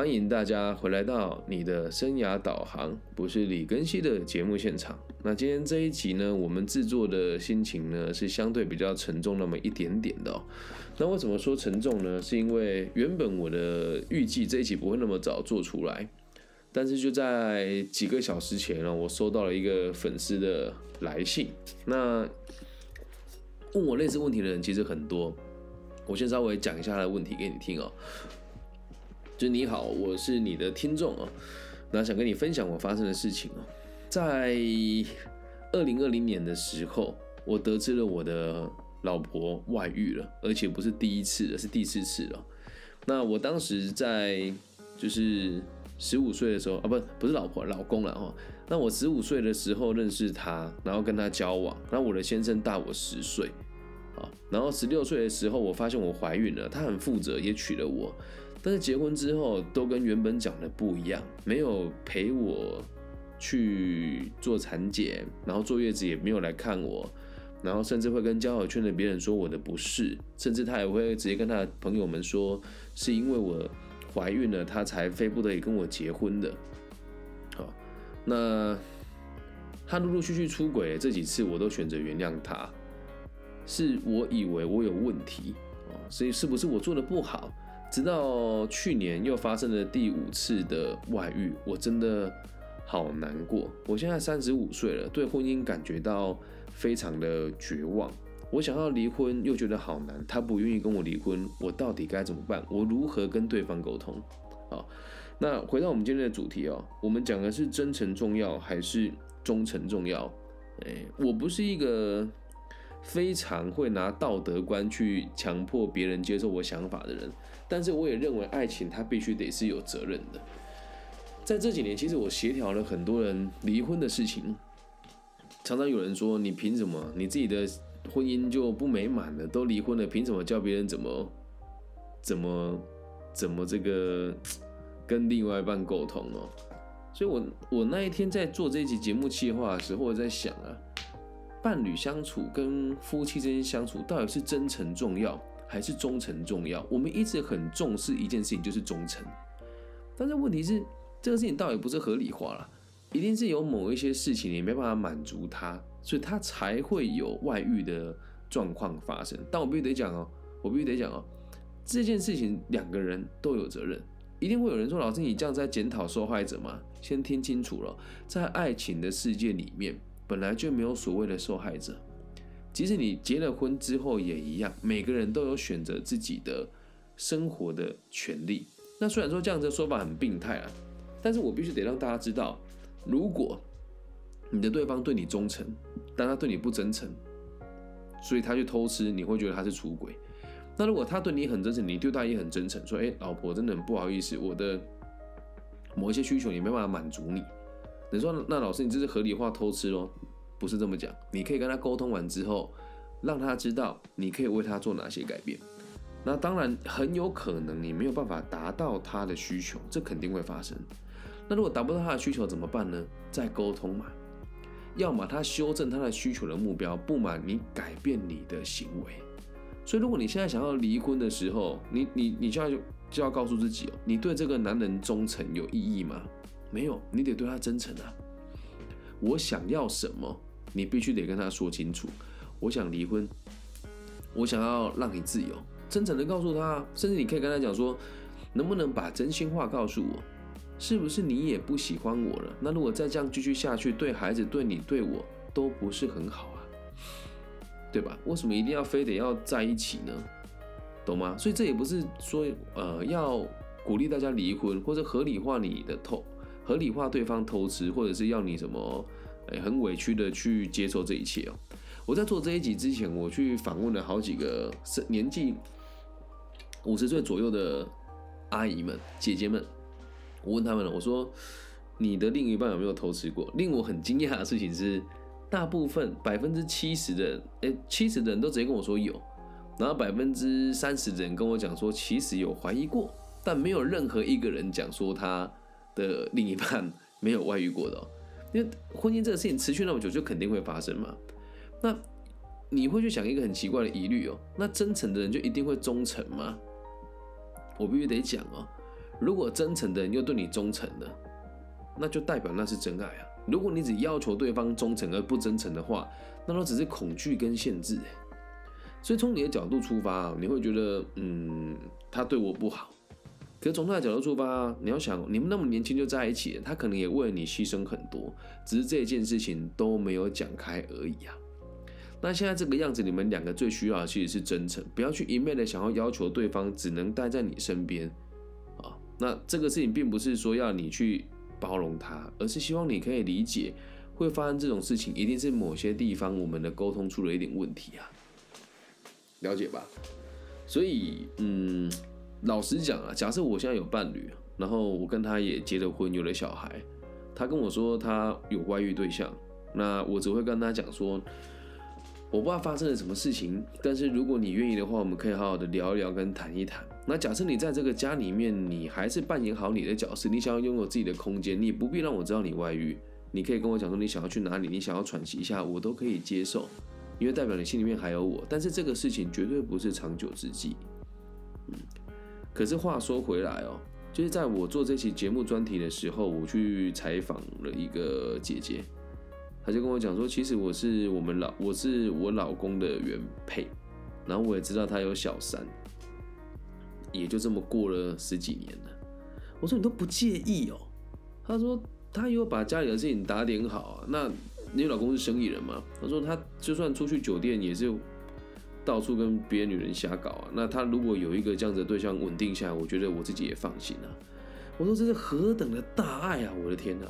欢迎大家回来到你的生涯导航，不是李根熙的节目现场。那今天这一集呢，我们制作的心情呢是相对比较沉重那么一点点的。那为什么说沉重呢？是因为原本我的预计这一集不会那么早做出来，但是就在几个小时前呢，我收到了一个粉丝的来信。那问我类似问题的人其实很多，我先稍微讲一下他的问题给你听哦。就你好，我是你的听众哦，那想跟你分享我发生的事情哦。在二零二零年的时候，我得知了我的老婆外遇了，而且不是第一次了，是第四次了。那我当时在就是十五岁的时候啊，不不是老婆，老公了哈。那我十五岁的时候认识他，然后跟他交往，那我的先生大我十岁啊，然后十六岁的时候我发现我怀孕了，他很负责，也娶了我。但是结婚之后都跟原本讲的不一样，没有陪我去做产检，然后坐月子也没有来看我，然后甚至会跟交友圈的别人说我的不是，甚至他也会直接跟他的朋友们说，是因为我怀孕了，他才非不得已跟我结婚的。好，那他陆陆续续出轨这几次，我都选择原谅他，是我以为我有问题哦，所以是不是我做的不好？直到去年又发生了第五次的外遇，我真的好难过。我现在三十五岁了，对婚姻感觉到非常的绝望。我想要离婚，又觉得好难。他不愿意跟我离婚，我到底该怎么办？我如何跟对方沟通？好，那回到我们今天的主题哦，我们讲的是真诚重要还是忠诚重要？哎，我不是一个。非常会拿道德观去强迫别人接受我想法的人，但是我也认为爱情它必须得是有责任的。在这几年，其实我协调了很多人离婚的事情，常常有人说：“你凭什么？你自己的婚姻就不美满了，都离婚了，凭什么教别人怎么怎么怎么这个跟另外一半沟通哦？”所以，我我那一天在做这期节目计划的时候，我在想啊。伴侣相处跟夫妻之间相处，到底是真诚重要还是忠诚重要？我们一直很重视一件事情，就是忠诚。但是问题是，这个事情倒也不是合理化了，一定是有某一些事情你没办法满足他，所以他才会有外遇的状况发生。但我必须得讲哦，我必须得讲哦，这件事情两个人都有责任。一定会有人说：“老师，你这样在检讨受害者吗？”先听清楚了，在爱情的世界里面。本来就没有所谓的受害者，即使你结了婚之后也一样，每个人都有选择自己的生活的权利。那虽然说这样子的说法很病态啊，但是我必须得让大家知道，如果你的对方对你忠诚，但他对你不真诚，所以他去偷吃，你会觉得他是出轨。那如果他对你很真诚，你对他也很真诚，说：“哎，老婆，真的很不好意思，我的某一些需求也没办法满足你。”你说那老师，你这是合理化偷吃哦？不是这么讲。你可以跟他沟通完之后，让他知道你可以为他做哪些改变。那当然很有可能你没有办法达到他的需求，这肯定会发生。那如果达不到他的需求怎么办呢？再沟通嘛。要么他修正他的需求的目标，不满你改变你的行为。所以如果你现在想要离婚的时候，你你你就要就要告诉自己哦，你对这个男人忠诚有意义吗？没有，你得对他真诚啊！我想要什么，你必须得跟他说清楚。我想离婚，我想要让你自由，真诚的告诉他，甚至你可以跟他讲说，能不能把真心话告诉我？是不是你也不喜欢我了？那如果再这样继续下去，对孩子、对你、对我都不是很好啊，对吧？为什么一定要非得要在一起呢？懂吗？所以这也不是说呃要鼓励大家离婚，或者合理化你的痛。合理化对方偷吃，或者是要你什么，哎，很委屈的去接受这一切哦。我在做这一集之前，我去访问了好几个是年纪五十岁左右的阿姨们、姐姐们。我问他们了，我说你的另一半有没有偷吃过？令我很惊讶的事情是，大部分 百分之七十的，哎，七十的人都直接跟我说有，然后百分之三十的人跟我讲说其实有怀疑过，但没有任何一个人讲说他。的另一半没有外遇过的，因为婚姻这个事情持续那么久，就肯定会发生嘛。那你会去想一个很奇怪的疑虑哦，那真诚的人就一定会忠诚吗？我必须得讲哦，如果真诚的人又对你忠诚的，那就代表那是真爱啊。如果你只要求对方忠诚而不真诚的话，那都只是恐惧跟限制。所以从你的角度出发，你会觉得，嗯，他对我不好。可是从他的角度出发，你要想，你们那么年轻就在一起，他可能也为了你牺牲很多，只是这件事情都没有讲开而已啊。那现在这个样子，你们两个最需要的其实是真诚，不要去一昧的想要要求对方只能待在你身边啊。那这个事情并不是说要你去包容他，而是希望你可以理解，会发生这种事情，一定是某些地方我们的沟通出了一点问题啊。了解吧？所以，嗯，老实讲啊，假设我现在有伴侣，然后我跟他也结了婚，有了小孩，他跟我说他有外遇对象，那我只会跟他讲说。我不知道发生了什么事情，但是如果你愿意的话，我们可以好好的聊一聊跟谈一谈。那假设你在这个家里面，你还是扮演好你的角色，你想要拥有自己的空间，你不必让我知道你外遇，你可以跟我讲说你想要去哪里，你想要喘息一下，我都可以接受，因为代表你心里面还有我。但是这个事情绝对不是长久之计。嗯，可是话说回来哦，就是在我做这期节目专题的时候，我去采访了一个姐姐。她就跟我讲说，其实我是我们老，我是我老公的原配，然后我也知道他有小三，也就这么过了十几年了。我说你都不介意哦？他说他有把家里的事情打点好啊。那你老公是生意人嘛？他说他就算出去酒店也是到处跟别的女人瞎搞啊。那他如果有一个这样子的对象稳定下来，我觉得我自己也放心了。我说这是何等的大爱啊！我的天哪！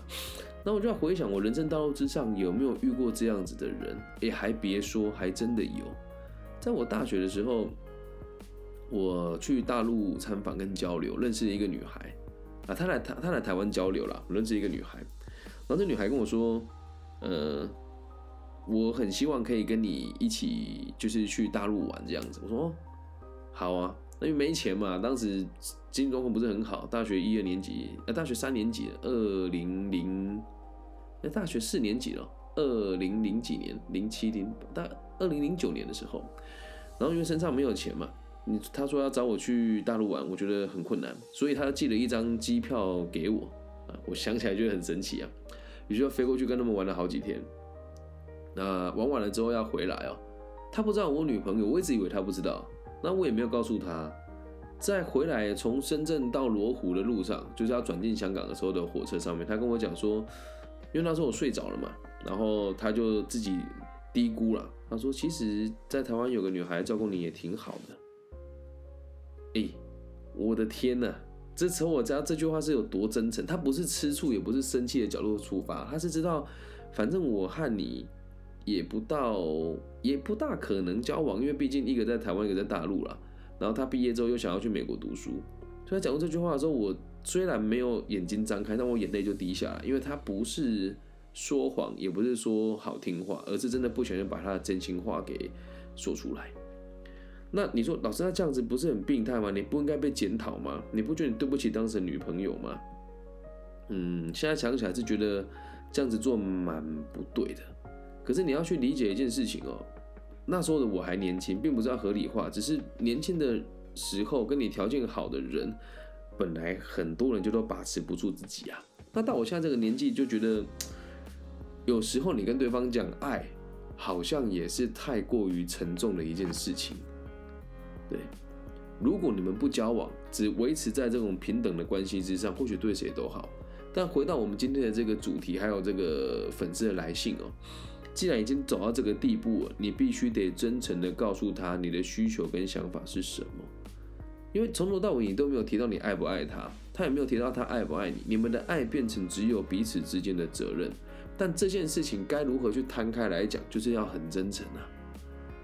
那我就要回想我人生道路之上有没有遇过这样子的人？哎，还别说，还真的有。在我大学的时候，我去大陆参访跟交流，认识了一个女孩啊，她来台，她来台湾交流了，认识一个女孩。然后这女孩跟我说，呃，我很希望可以跟你一起，就是去大陆玩这样子。我说，好啊。那因为没钱嘛，当时经济状况不是很好，大学一二年级，呃，大学三年级，二零零，那大学四年级了，二零零几年，零七零大二零零九年的时候，然后因为身上没有钱嘛，你他说要找我去大陆玩，我觉得很困难，所以他寄了一张机票给我，啊，我想起来觉得很神奇啊，于是就飞过去跟他们玩了好几天，那玩完了之后要回来哦，他不知道我女朋友，我一直以为他不知道。那我也没有告诉他，在回来从深圳到罗湖的路上，就是要转进香港的时候的火车上面，他跟我讲说，因为那时候我睡着了嘛，然后他就自己低估了，他说其实，在台湾有个女孩照顾你也挺好的。哎，我的天呐，这从我知道这句话是有多真诚，他不是吃醋，也不是生气的角度出发，他是知道，反正我和你。也不到，也不大可能交往，因为毕竟一个在台湾，一个在大陆了。然后他毕业之后又想要去美国读书，所以他讲过这句话的时候，我虽然没有眼睛张开，但我眼泪就滴下来，因为他不是说谎，也不是说好听话，而是真的不小心把他的真心话给说出来。那你说老师，他这样子不是很病态吗？你不应该被检讨吗？你不觉得你对不起当时的女朋友吗？嗯，现在想起来是觉得这样子做蛮不对的。可是你要去理解一件事情哦，那时候的我还年轻，并不是要合理化，只是年轻的时候跟你条件好的人，本来很多人就都把持不住自己啊。那到我现在这个年纪，就觉得有时候你跟对方讲爱，好像也是太过于沉重的一件事情。对，如果你们不交往，只维持在这种平等的关系之上，或许对谁都好。但回到我们今天的这个主题，还有这个粉丝的来信哦。既然已经走到这个地步了，你必须得真诚的告诉他你的需求跟想法是什么。因为从头到尾你都没有提到你爱不爱他，他也没有提到他爱不爱你，你们的爱变成只有彼此之间的责任。但这件事情该如何去摊开来讲，就是要很真诚啊，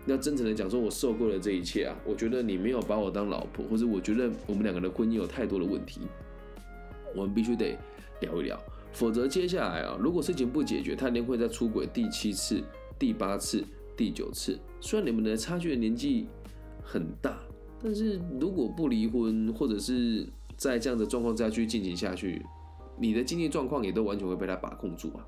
要真诚的讲说，我受够了这一切啊，我觉得你没有把我当老婆，或者我觉得我们两个的婚姻有太多的问题，我们必须得聊一聊。否则，接下来啊，如果事情不解决，他一定会再出轨第七次、第八次、第九次。虽然你们的差距的年纪很大，但是如果不离婚，或者是在这样的状况下去进行下去，你的经济状况也都完全会被他把控住啊。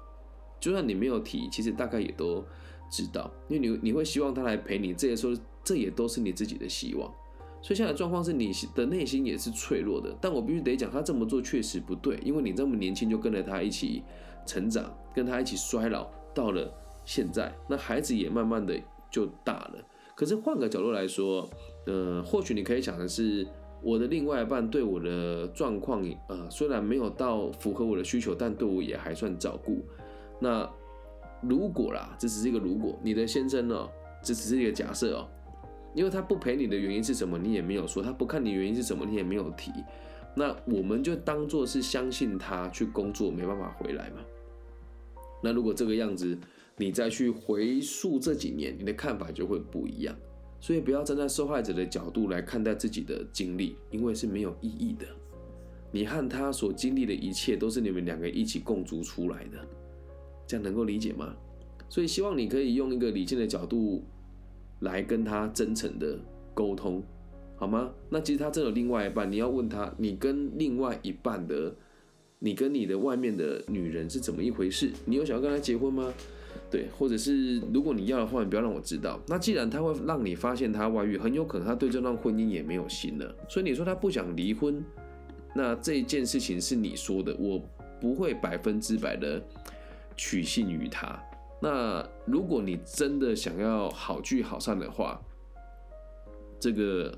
就算你没有提，其实大概也都知道，因为你你会希望他来陪你，这些说这也都是你自己的希望。所以现在的状况是你的内心也是脆弱的。但我必须得讲，他这么做确实不对，因为你这么年轻就跟着他一起成长，跟他一起衰老，到了现在，那孩子也慢慢的就大了。可是换个角度来说，呃，或许你可以想的是，我的另外一半对我的状况，呃，虽然没有到符合我的需求，但对我也还算照顾。那如果啦，这只是一个如果，你的先生呢，这只是一个假设哦，因为他不陪你的原因是什么，你也没有说；他不看你原因是什么，你也没有提。那我们就当做是相信他去工作没办法回来嘛。那如果这个样子，你再去回溯这几年，你的看法就会不一样。所以不要站在受害者的角度来看待自己的经历，因为是没有意义的。你和他所经历的一切，都是你们两个一起共筑出来的。这样能够理解吗？所以希望你可以用一个理性的角度来跟他真诚的沟通，好吗？那其实他真有另外一半，你要问他，你跟另外一半的，你跟你的外面的女人是怎么一回事？你有想要跟他结婚吗？对，或者是如果你要的话，你不要让我知道。那既然他会让你发现他外遇，很有可能他对这段婚姻也没有心了。所以你说他不想离婚，那这件事情是你说的，我不会百分之百的。取信于他。那如果你真的想要好聚好散的话，这个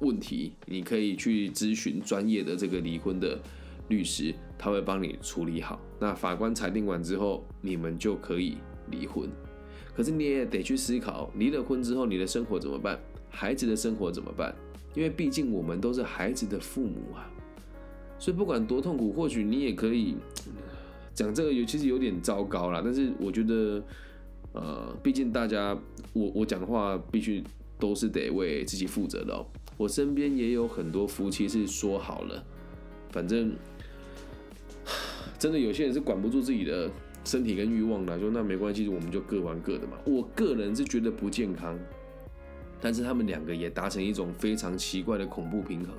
问题你可以去咨询专业的这个离婚的律师，他会帮你处理好。那法官裁定完之后，你们就可以离婚。可是你也得去思考，离了婚之后你的生活怎么办？孩子的生活怎么办？因为毕竟我们都是孩子的父母啊。所以不管多痛苦，或许你也可以。讲这个有其实有点糟糕啦，但是我觉得，呃，毕竟大家我我讲的话必须都是得为自己负责的哦。我身边也有很多夫妻是说好了，反正真的有些人是管不住自己的身体跟欲望的，说那没关系，我们就各玩各的嘛。我个人是觉得不健康，但是他们两个也达成一种非常奇怪的恐怖平衡。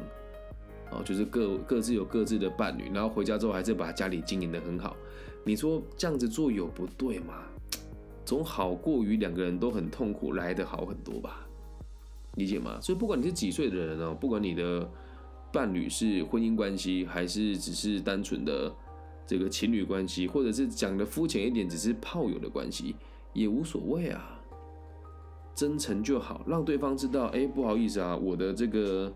哦，就是各各自有各自的伴侣，然后回家之后还是把家里经营的很好。你说这样子做有不对吗？总好过于两个人都很痛苦来的好很多吧？理解吗？所以不管你是几岁的人哦，不管你的伴侣是婚姻关系，还是只是单纯的这个情侣关系，或者是讲的肤浅一点，只是炮友的关系，也无所谓啊。真诚就好，让对方知道，哎，不好意思啊，我的这个。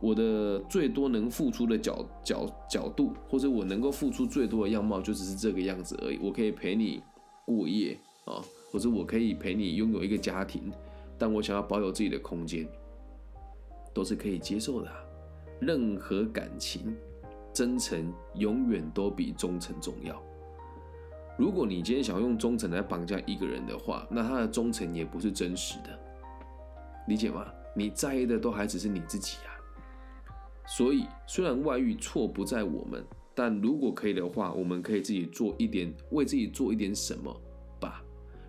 我的最多能付出的角角角度，或者我能够付出最多的样貌，就只是这个样子而已。我可以陪你过夜啊，或者我可以陪你拥有一个家庭，但我想要保有自己的空间，都是可以接受的。任何感情，真诚永远都比忠诚重要。如果你今天想要用忠诚来绑架一个人的话，那他的忠诚也不是真实的，理解吗？你在意的都还只是你自己呀。所以，虽然外遇错不在我们，但如果可以的话，我们可以自己做一点，为自己做一点什么吧。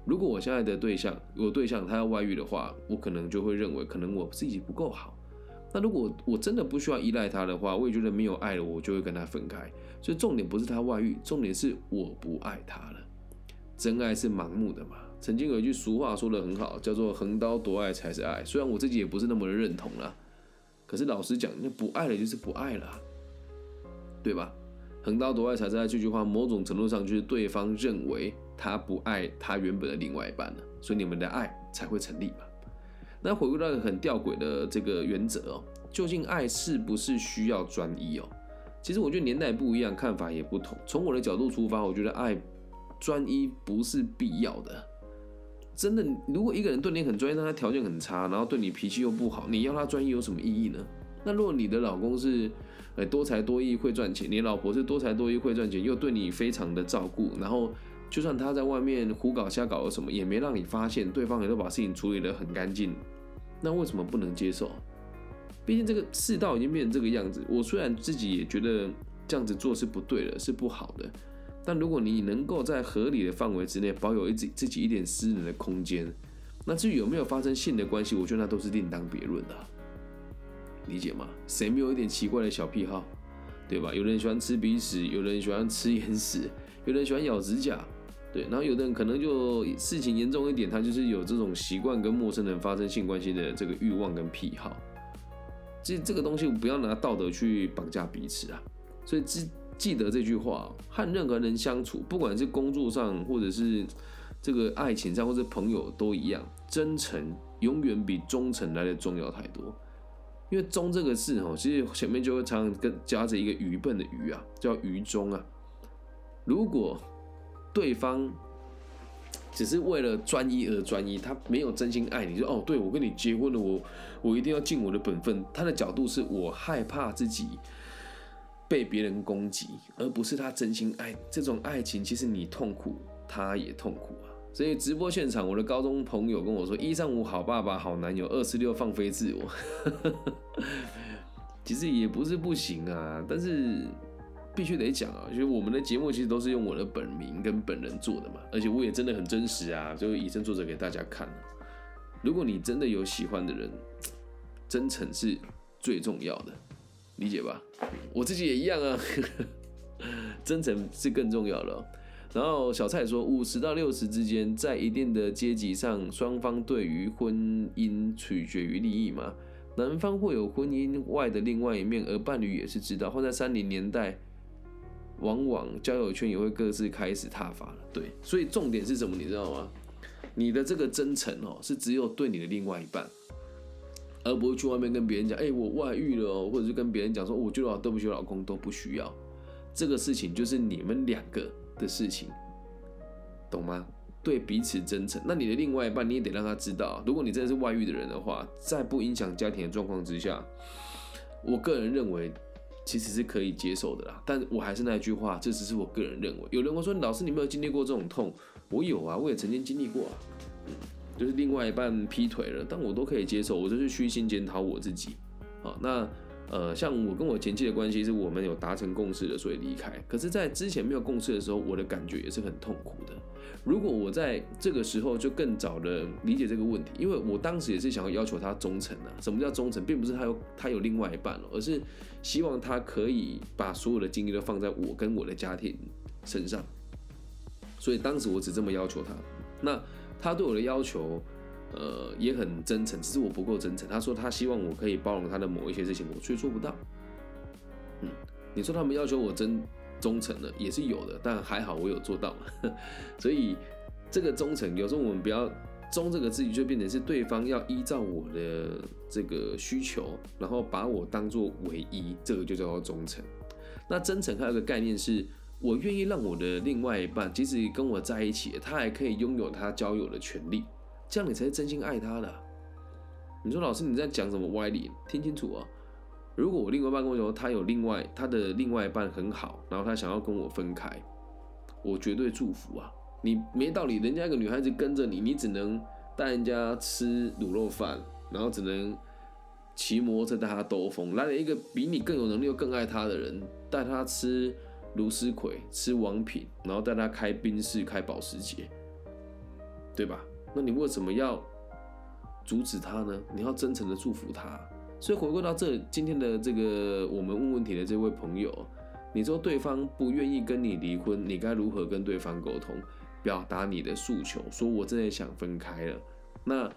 如果我现在的对象，我对象他要外遇的话，我可能就会认为，可能我自己不够好。那如果我真的不需要依赖他的话，我也觉得没有爱了，我就会跟他分开。所以重点不是他外遇，重点是我不爱他了。真爱是盲目的嘛？曾经有一句俗话说的很好，叫做“横刀夺爱才是爱”。虽然我自己也不是那么的认同了。可是老实讲，那不爱了就是不爱了，对吧？横刀夺爱才是爱这句话，某种程度上就是对方认为他不爱他原本的另外一半了，所以你们的爱才会成立嘛。那回归到一个很吊诡的这个原则哦，究竟爱是不是需要专一哦？其实我觉得年代不一样，看法也不同。从我的角度出发，我觉得爱专一不是必要的。真的，如果一个人对你很专业，但他条件很差，然后对你脾气又不好，你要他专业有什么意义呢？那如果你的老公是，呃，多才多艺会赚钱，你老婆是多才多艺会赚钱，又对你非常的照顾，然后就算他在外面胡搞瞎搞了什么，也没让你发现，对方也都把事情处理得很干净，那为什么不能接受？毕竟这个世道已经变成这个样子，我虽然自己也觉得这样子做是不对的，是不好的。但如果你能够在合理的范围之内保有一自自己一点私人的空间，那至于有没有发生性的关系，我觉得那都是另当别论的，理解吗？谁没有一点奇怪的小癖好，对吧？有人喜欢吃鼻屎，有人喜欢吃眼屎，有人喜欢咬指甲，对，然后有的人可能就事情严重一点，他就是有这种习惯跟陌生人发生性关系的这个欲望跟癖好，这这个东西不要拿道德去绑架彼此啊。所以记记得这句话，和任何人相处，不管是工作上，或者是这个爱情上，或者朋友都一样，真诚永远比忠诚来的重要太多。因为忠这个字哦，其实前面就会常常跟夹着一个愚笨的愚啊，叫愚忠啊。如果对方只是为了专一而专一，他没有真心爱你，说哦，对我跟你结婚了，我我一定要尽我的本分。他的角度是我害怕自己被别人攻击，而不是他真心爱。这种爱情其实你痛苦，他也痛苦啊。所以直播现场，我的高中朋友跟我说：“一三五好爸爸、好男友，二四六放飞自我。”其实也不是不行啊，但是必须得讲啊，就是我们的节目其实都是用我的本名跟本人做的嘛，而且我也真的很真实啊，就以身作则给大家看。如果你真的有喜欢的人，真诚是最重要的，理解吧？我自己也一样啊，真诚是更重要的。然后小蔡说，五十到六十之间，在一定的阶级上，双方对于婚姻取决于利益嘛。男方会有婚姻外的另外一面，而伴侣也是知道。放在三零年代，往往交友圈也会各自开始踏伐了。对，所以重点是什么？你知道吗？你的这个真诚哦，是只有对你的另外一半，而不会去外面跟别人讲，哎，我外遇了哦，或者是跟别人讲说，我觉得对不起老公，都不需要。这个事情就是你们两个。的事情，懂吗？对彼此真诚。那你的另外一半，你也得让他知道，如果你真的是外遇的人的话，在不影响家庭的状况之下，我个人认为其实是可以接受的啦。但我还是那句话，这只是我个人认为。有人会说，老师你没有经历过这种痛，我有啊，我也曾经经历过啊。就是另外一半劈腿了，但我都可以接受，我就是虚心检讨我自己。好，那。呃，像我跟我前妻的关系是我们有达成共识的，所以离开。可是，在之前没有共识的时候，我的感觉也是很痛苦的。如果我在这个时候就更早的理解这个问题，因为我当时也是想要要求他忠诚啊。什么叫忠诚，并不是他有他有另外一半了，而是希望他可以把所有的精力都放在我跟我的家庭身上。所以当时我只这么要求他。那他对我的要求。呃，也很真诚，只是我不够真诚。他说他希望我可以包容他的某一些事情，我却做不到。嗯，你说他们要求我真忠诚的也是有的，但还好我有做到。所以这个忠诚，有时候我们不要“忠”这个字，就变成是对方要依照我的这个需求，然后把我当做唯一，这个就叫做忠诚。那真诚还有个概念是，我愿意让我的另外一半，即使跟我在一起，他还可以拥有他交友的权利。这样你才是真心爱他的。你说老师你在讲什么歪理？听清楚啊！如果我另外一半跟我说他有另外他的另外一半很好，然后他想要跟我分开，我绝对祝福啊！你没道理，人家一个女孩子跟着你，你只能带人家吃卤肉饭，然后只能骑摩托车带她兜风。来了一个比你更有能力又更爱她的人，带她吃卢思奎，吃王品，然后带他开宾士，开保时捷，对吧？那你为什么要阻止他呢？你要真诚的祝福他。所以回归到这今天的这个我们问问题的这位朋友，你说对方不愿意跟你离婚，你该如何跟对方沟通，表达你的诉求？说我真的想分开了。那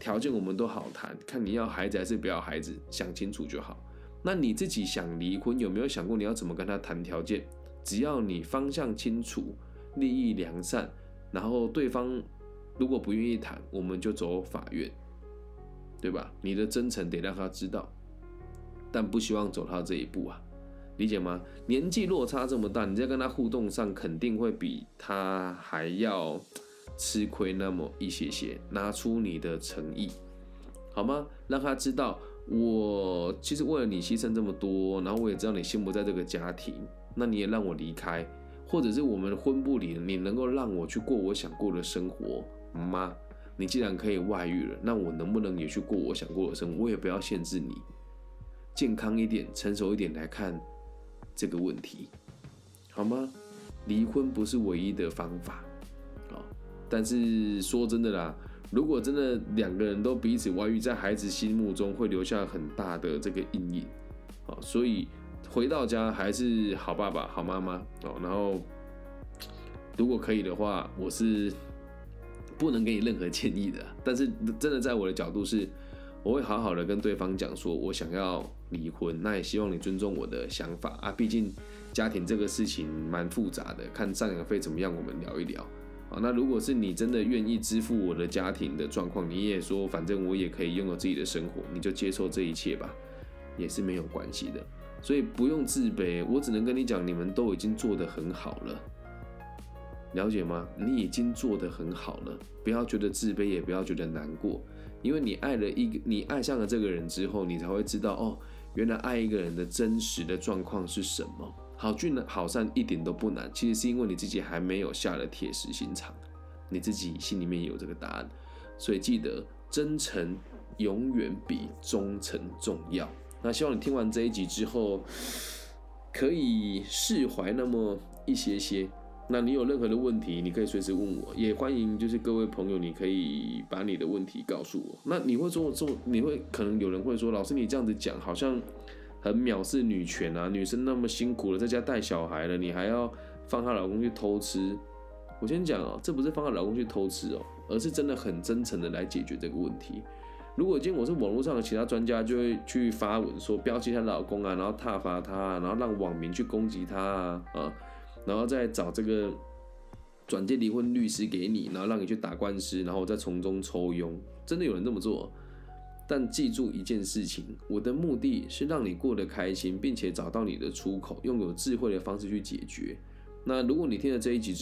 条件我们都好谈，看你要孩子还是不要孩子，想清楚就好。那你自己想离婚，有没有想过你要怎么跟他谈条件？只要你方向清楚，利益良善，然后对方。如果不愿意谈，我们就走法院，对吧？你的真诚得让他知道，但不希望走到这一步啊，理解吗？年纪落差这么大，你在跟他互动上肯定会比他还要吃亏那么一些些。拿出你的诚意，好吗？让他知道，我其实为了你牺牲这么多，然后我也知道你心不在这个家庭，那你也让我离开，或者是我们婚不离，你能够让我去过我想过的生活。妈，你既然可以外遇了，那我能不能也去过我想过的生活？我也不要限制你，健康一点、成熟一点来看这个问题，好吗？离婚不是唯一的方法，好，但是说真的啦，如果真的两个人都彼此外遇，在孩子心目中会留下很大的这个阴影，好，所以回到家还是好爸爸、好妈妈哦。然后，如果可以的话，我是。不能给你任何建议的，但是真的在我的角度是，我会好好的跟对方讲说，我想要离婚，那也希望你尊重我的想法啊。毕竟家庭这个事情蛮复杂的，看赡养费怎么样，我们聊一聊啊。那如果是你真的愿意支付我的家庭的状况，你也说反正我也可以拥有自己的生活，你就接受这一切吧，也是没有关系的。所以不用自卑，我只能跟你讲，你们都已经做得很好了，了解吗？你已经做得很好了，不要觉得自卑，也不要觉得难过。因为你爱了一个，你爱上了这个人之后，你才会知道哦，原来爱一个人的真实的状况是什么。好聚好散一点都不难，其实是因为你自己还没有下了铁石心肠，你自己心里面有这个答案。所以记得，真诚永远比忠诚重要。那希望你听完这一集之后，可以释怀那么一些些。那你有任何的问题，你可以随时问我，也欢迎就是各位朋友，你可以把你的问题告诉我。那你会说，做你会可能有人会说，老师你这样子讲好像很藐视女权啊，女生那么辛苦了，在家带小孩了，你还要放她老公去偷吃？我先讲哦，这不是放她老公去偷吃哦，而是真的很真诚的来解决这个问题。如果今天我是网络上的其他专家，就会去发文说标记她老公啊，然后挞伐她，然后让网民去攻击她啊啊。然后再找这个转介离婚律师给你，然后让你去打官司，然后再从中抽佣，真的有人这么做。但记住一件事情，我的目的是让你过得开心，并且找到你的出口，用有智慧的方式去解决。那如果你听了这一集之，